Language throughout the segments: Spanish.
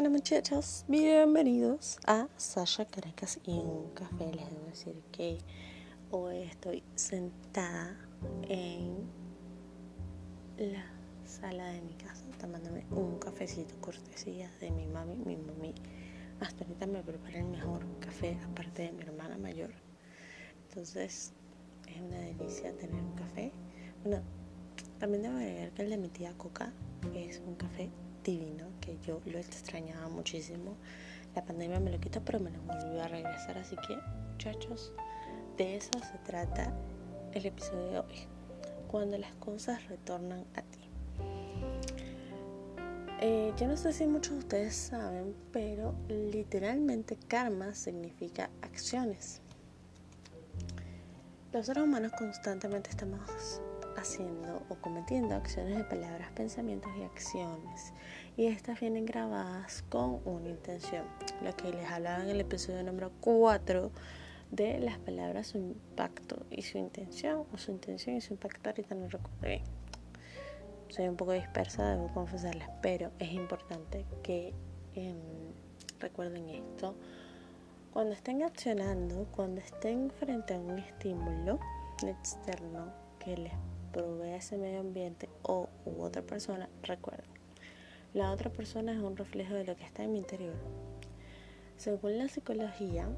Bueno muchachos, bienvenidos a Sasha Caracas y un café. Les debo decir que hoy estoy sentada en la sala de mi casa tomándome un cafecito cortesía de mi mami. Mi mami hasta ahorita me prepara el mejor café aparte de mi hermana mayor. Entonces es una delicia tener un café. Bueno, también debo agregar que el de mi tía Coca es un café divino que yo lo extrañaba muchísimo. La pandemia me lo quitó, pero me lo volvió a regresar. Así que, muchachos, de eso se trata el episodio de hoy. Cuando las cosas retornan a ti. Eh, yo no sé si muchos de ustedes saben, pero literalmente karma significa acciones. Los seres humanos constantemente estamos haciendo o cometiendo acciones de palabras, pensamientos y acciones. Y estas vienen grabadas con una intención. Lo que les hablaba en el episodio número 4 de las palabras, su impacto y su intención, o su intención y su impacto, ahorita no recuerdo bien. Soy un poco dispersa, debo confesarles, pero es importante que em, recuerden esto. Cuando estén accionando, cuando estén frente a un estímulo externo que les provee ese medio ambiente o u otra persona, recuerden, la otra persona es un reflejo de lo que está en mi interior. Según la psicología,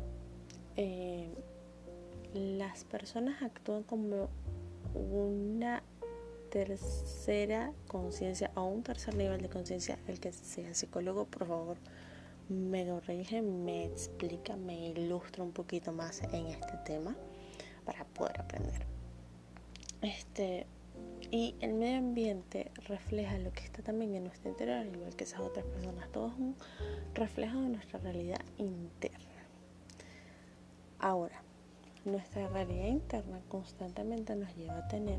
eh, las personas actúan como una tercera conciencia o un tercer nivel de conciencia. El que sea psicólogo, por favor, me corrige, me explica, me ilustra un poquito más en este tema para poder aprender. Este, y el medio ambiente refleja lo que está también en nuestro interior, igual que esas otras personas. Todo es un reflejo de nuestra realidad interna. Ahora, nuestra realidad interna constantemente nos lleva a tener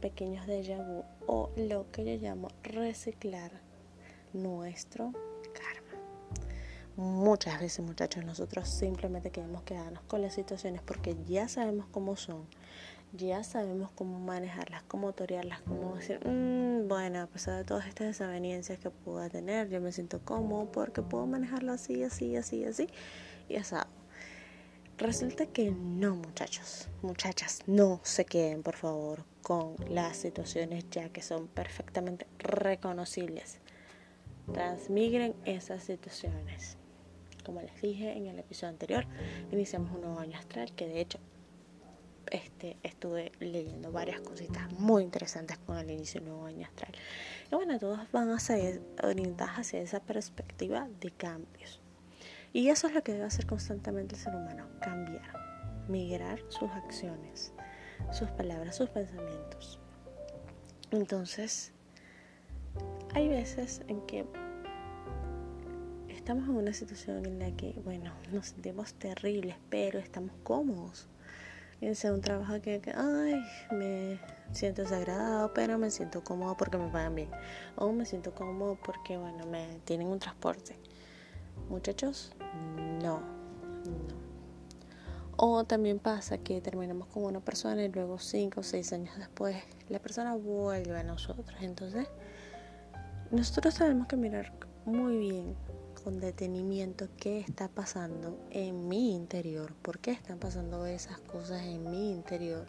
pequeños déjà vu o lo que yo llamo reciclar nuestro karma. Muchas veces, muchachos, nosotros simplemente queremos quedarnos con las situaciones porque ya sabemos cómo son ya sabemos cómo manejarlas, cómo torearlas, cómo decir, mm, bueno, a pesar de todas estas desavenencias que pueda tener, yo me siento cómodo porque puedo manejarlo así, así, así, así, y así. Resulta que no, muchachos, muchachas, no se queden, por favor, con las situaciones ya que son perfectamente reconocibles. Transmigren esas situaciones. Como les dije en el episodio anterior, iniciamos un nuevo año astral que de hecho este, estuve leyendo varias cositas muy interesantes con el inicio del nuevo año astral. Y bueno, todas van a ser orientadas hacia esa perspectiva de cambios. Y eso es lo que debe hacer constantemente el ser humano, cambiar, migrar sus acciones, sus palabras, sus pensamientos. Entonces, hay veces en que estamos en una situación en la que, bueno, nos sentimos terribles, pero estamos cómodos sea un trabajo que, ay, me siento desagradado, pero me siento cómodo porque me pagan bien. O me siento cómodo porque, bueno, me tienen un transporte. Muchachos, no, no. O también pasa que terminamos con una persona y luego cinco o seis años después la persona vuelve a nosotros. Entonces, nosotros tenemos que mirar muy bien con detenimiento qué está pasando en mi interior, por qué están pasando esas cosas en mi interior,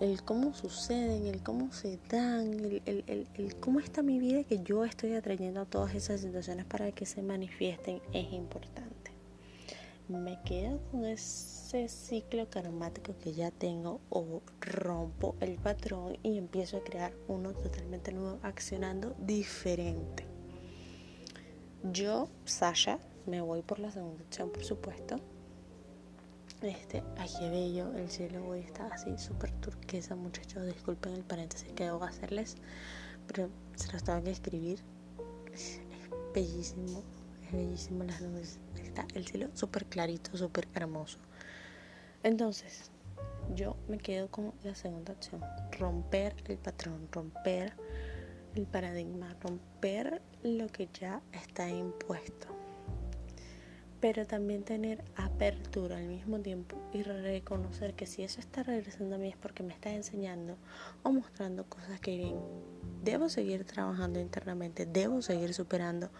el cómo suceden, el cómo se dan, el, el, el, cómo está mi vida que yo estoy atrayendo a todas esas situaciones para que se manifiesten es importante. Me quedo con ese ciclo karmático que ya tengo o rompo el patrón y empiezo a crear uno totalmente nuevo, accionando diferente. Yo, Sasha, me voy por la segunda opción, por supuesto. Este, ay, qué bello, el cielo hoy está así súper turquesa, muchachos. Disculpen el paréntesis que debo hacerles, pero se lo estaba que escribir. Es, bellísimo, es bellísimo las nubes. Está el cielo súper clarito, súper hermoso. Entonces, yo me quedo con la segunda opción: romper el patrón, romper el paradigma, romper lo que ya está impuesto. Pero también tener apertura al mismo tiempo y reconocer que si eso está regresando a mí es porque me está enseñando o mostrando cosas que debo seguir trabajando internamente, debo seguir superando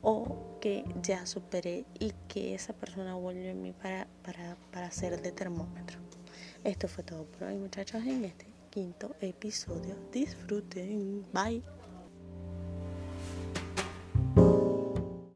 o que ya superé y que esa persona vuelve en mí para, para, para ser de termómetro. Esto fue todo por hoy muchachos en este quinto episodio. Disfruten. Bye.